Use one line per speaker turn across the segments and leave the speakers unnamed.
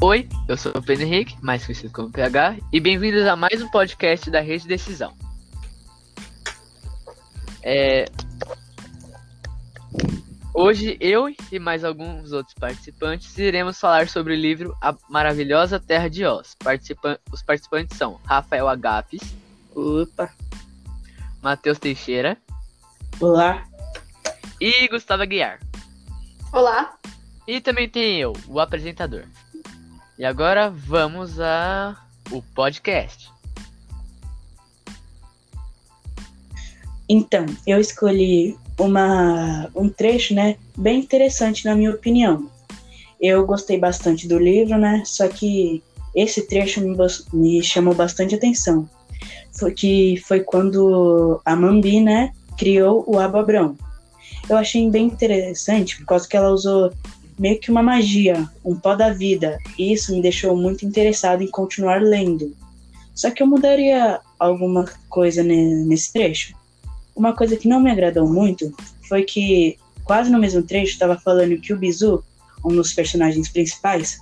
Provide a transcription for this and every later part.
Oi, eu sou o Pedro Henrique, mais conhecido como PH, e bem-vindos a mais um podcast da Rede Decisão. É... Hoje eu e mais alguns outros participantes iremos falar sobre o livro A Maravilhosa Terra de Oz. Participa... Os participantes são Rafael Agapes.
Opa.
Matheus Teixeira.
Olá.
E Gustavo Aguiar.
Olá.
E também tem eu, o apresentador. E agora vamos a o podcast.
Então, eu escolhi uma, um trecho, né, bem interessante na minha opinião. Eu gostei bastante do livro, né, só que esse trecho me, me chamou bastante atenção. Foi que foi quando a Mambi, né, criou o Ababrão. Eu achei bem interessante, por causa que ela usou meio que uma magia, um pó da vida, e isso me deixou muito interessado em continuar lendo. Só que eu mudaria alguma coisa nesse trecho. Uma coisa que não me agradou muito foi que, quase no mesmo trecho, estava falando que o Bizu, um dos personagens principais,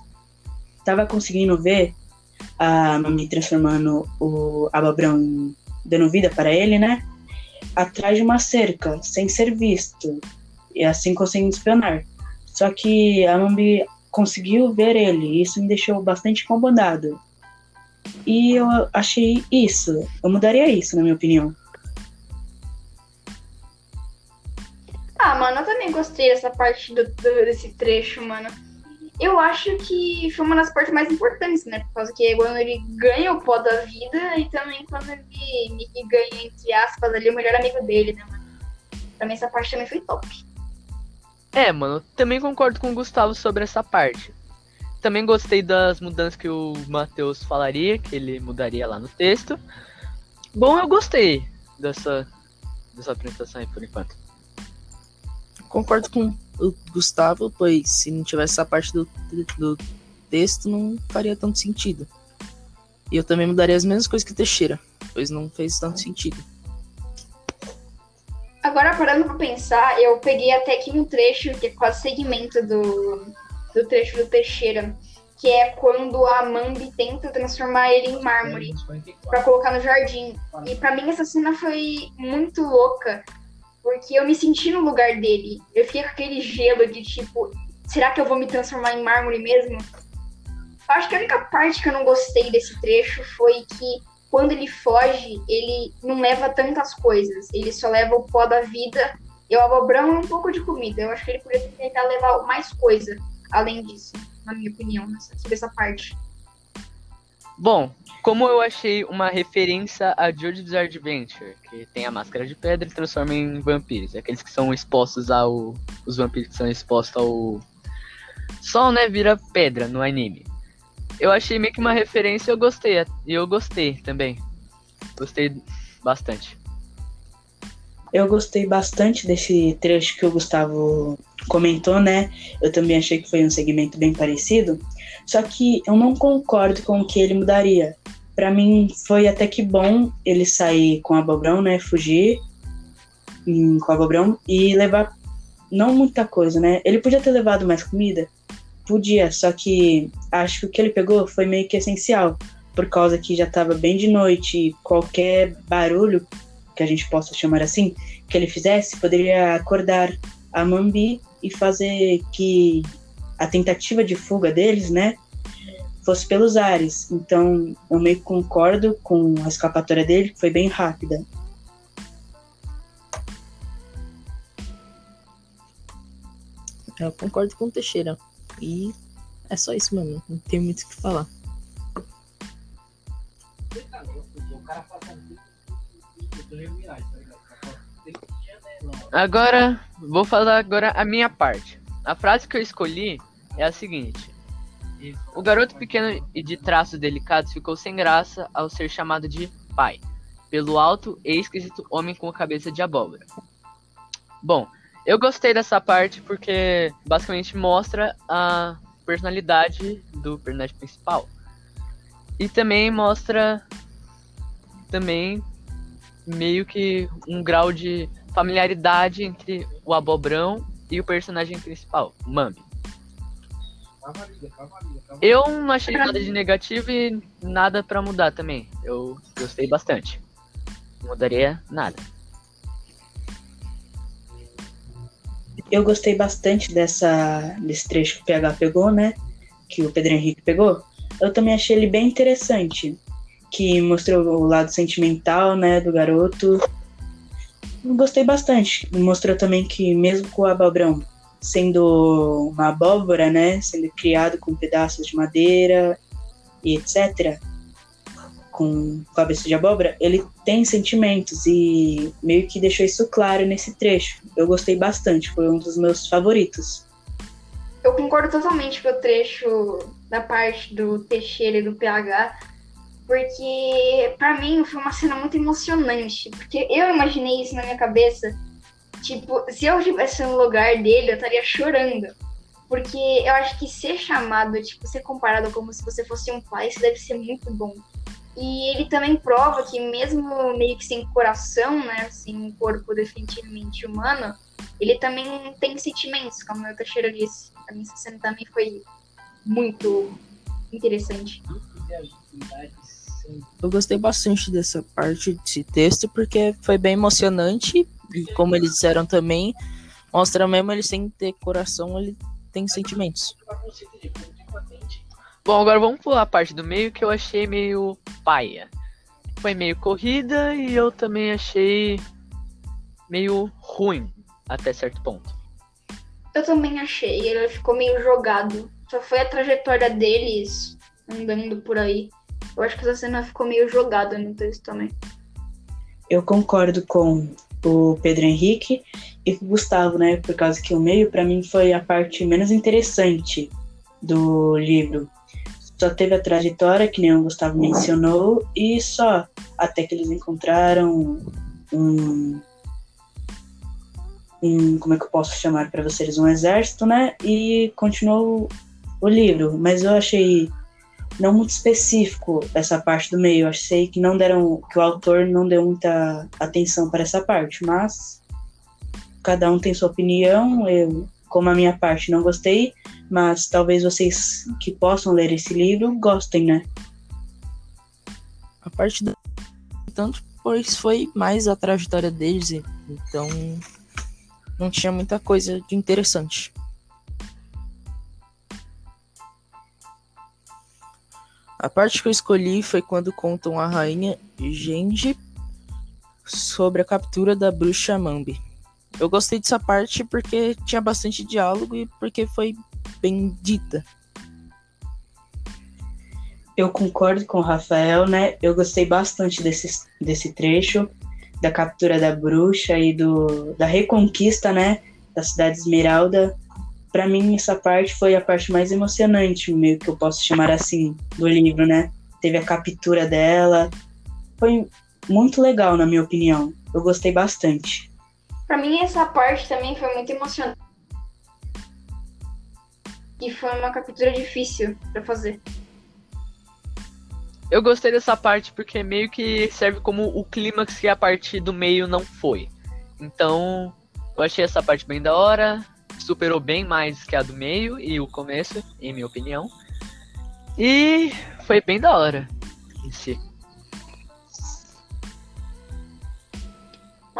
estava conseguindo ver a Mami transformando o Ababrão, dando vida para ele, né? Atrás de uma cerca, sem ser visto, e assim conseguindo espionar. Só que a Mambi conseguiu ver ele, e isso me deixou bastante incomodado. E eu achei isso, eu mudaria isso, na minha opinião.
Ah, mano, eu também gostei dessa parte do, do, desse trecho, mano. Eu acho que foi uma das partes mais importantes, né? Por causa que quando ele ganha o pó da vida e também quando ele, ele ganha, entre aspas, ali o melhor amigo dele, né, mano? Pra mim essa parte também foi top.
É, mano, também concordo com o Gustavo sobre essa parte. Também gostei das mudanças que o Matheus falaria, que ele mudaria lá no texto. Bom, eu gostei dessa, dessa apresentação aí por enquanto.
Concordo com o Gustavo, pois se não tivesse essa parte do, do texto, não faria tanto sentido. E eu também mudaria as mesmas coisas que Teixeira, pois não fez tanto sentido.
Agora, parando pra pensar, eu peguei até aqui um trecho, que é quase segmento do, do trecho do Teixeira, que é quando a Mambi tenta transformar ele em mármore para colocar no jardim. E para mim essa cena foi muito louca, porque eu me senti no lugar dele. Eu fiquei com aquele gelo de tipo, será que eu vou me transformar em mármore mesmo? Acho que a única parte que eu não gostei desse trecho foi que quando ele foge, ele não leva tantas coisas. Ele só leva o pó da vida e o abobrão e um pouco de comida. Eu acho que ele poderia tentar levar mais coisa além disso, na minha opinião, sobre essa parte.
Bom, como eu achei uma referência a Jojo's Adventure, que tem a máscara de pedra e transforma em vampiros, aqueles que são expostos ao os vampiros que são expostos ao sol, né, vira pedra no anime eu achei meio que uma referência e eu gostei. E eu gostei também. Gostei bastante.
Eu gostei bastante desse trecho que o Gustavo comentou, né? Eu também achei que foi um segmento bem parecido. Só que eu não concordo com o que ele mudaria. Para mim foi até que bom ele sair com a Bobrão, né? Fugir com a Bobrão e levar não muita coisa, né? Ele podia ter levado mais comida, Podia, só que acho que o que ele pegou foi meio que essencial, por causa que já estava bem de noite e qualquer barulho, que a gente possa chamar assim, que ele fizesse, poderia acordar a Mambi e fazer que a tentativa de fuga deles, né, fosse pelos ares. Então, eu meio que concordo com a escapatória dele, que foi bem rápida. Eu concordo com o Teixeira. E é só isso, mano. Não tem muito o que falar.
Agora, vou falar agora a minha parte. A frase que eu escolhi é a seguinte: O garoto pequeno e de traços delicados ficou sem graça ao ser chamado de pai, pelo alto e esquisito homem com a cabeça de abóbora. Bom, eu gostei dessa parte porque basicamente mostra a personalidade do personagem principal. E também mostra também meio que um grau de familiaridade entre o Abobrão e o personagem principal, o Mambi. Eu não achei nada de negativo e nada pra mudar também. Eu gostei bastante. Não mudaria nada.
Eu gostei bastante dessa, desse trecho que o PH pegou, né? Que o Pedro Henrique pegou. Eu também achei ele bem interessante. Que mostrou o lado sentimental, né, do garoto. Gostei bastante. Mostrou também que mesmo com o Ababrão sendo uma abóbora, né, sendo criado com pedaços de madeira e etc, com cabeça de abóbora, ele tem sentimentos e meio que deixou isso claro nesse trecho. Eu gostei bastante, foi um dos meus favoritos.
Eu concordo totalmente com o trecho da parte do Teixeira e do PH, porque para mim foi uma cena muito emocionante, porque eu imaginei isso na minha cabeça Tipo, se eu estivesse no lugar dele, eu estaria chorando. Porque eu acho que ser chamado, tipo, ser comparado como se você fosse um pai, isso deve ser muito bom. E ele também prova que mesmo meio que sem coração, né, sem um corpo definitivamente humano, ele também tem sentimentos, como o Teixeira disse. A minha cena também foi muito interessante.
Eu gostei bastante dessa parte desse texto porque foi bem emocionante e como eles disseram também, mostra mesmo ele sem ter coração, ele tem sentimentos.
Bom, agora vamos pular a parte do meio que eu achei meio paia. Foi meio corrida e eu também achei meio ruim até certo ponto.
Eu também achei, ele ficou meio jogado. Só foi a trajetória deles andando por aí. Eu acho que essa cena ficou meio jogada no texto também.
Eu concordo com o Pedro Henrique e o Gustavo, né? Por causa que o meio, para mim, foi a parte menos interessante do livro. Só teve a trajetória, que nem o Gustavo mencionou, e só. Até que eles encontraram um. um como é que eu posso chamar para vocês? Um exército, né? E continuou o livro. Mas eu achei não muito específico essa parte do meio. Eu achei que não deram, que o autor não deu muita atenção para essa parte, mas cada um tem sua opinião. Eu, como a minha parte, não gostei, mas talvez vocês que possam ler esse livro gostem, né?
A parte do tanto pois foi mais a trajetória deles, então não tinha muita coisa de interessante. A parte que eu escolhi foi quando contam a rainha Genji sobre a captura da bruxa Mambi. Eu gostei dessa parte porque tinha bastante diálogo e porque foi bem dita.
Eu concordo com o Rafael, né? Eu gostei bastante desse, desse trecho da captura da bruxa e do, da reconquista, né? Da cidade Esmeralda para mim essa parte foi a parte mais emocionante, meio que eu posso chamar assim, do livro, né? Teve a captura dela. Foi muito legal, na minha opinião. Eu gostei bastante.
Para mim essa parte também foi muito emocionante. E foi uma captura difícil para fazer.
Eu gostei dessa parte porque meio que serve como o clímax que a parte do meio não foi. Então, eu achei essa parte bem da hora superou bem mais que a do meio e o começo, em minha opinião. E foi bem da hora em si.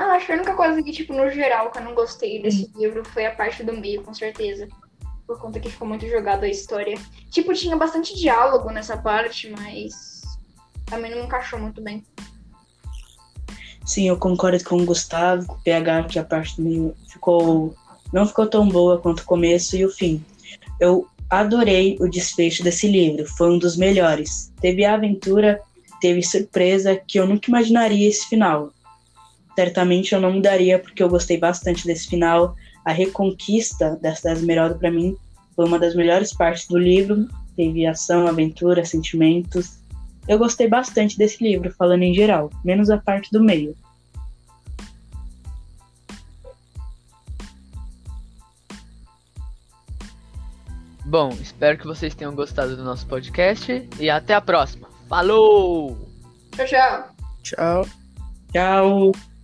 Ah, acho que a única coisa que, tipo, no geral, que eu não gostei desse livro foi a parte do meio, com certeza. Por conta que ficou muito jogado a história. Tipo, tinha bastante diálogo nessa parte, mas também não encaixou muito bem.
Sim, eu concordo com o Gustavo, com o PH, que a parte do meio ficou não ficou tão boa quanto o começo e o fim. Eu adorei o desfecho desse livro, foi um dos melhores. Teve aventura, teve surpresa que eu nunca imaginaria esse final. Certamente eu não mudaria porque eu gostei bastante desse final. A reconquista dessa Esmeralda para mim foi uma das melhores partes do livro. Teve ação, aventura, sentimentos. Eu gostei bastante desse livro, falando em geral, menos a parte do meio.
Bom, espero que vocês tenham gostado do nosso podcast e até a próxima. Falou!
Tchau, tchau.
Tchau.
Tchau.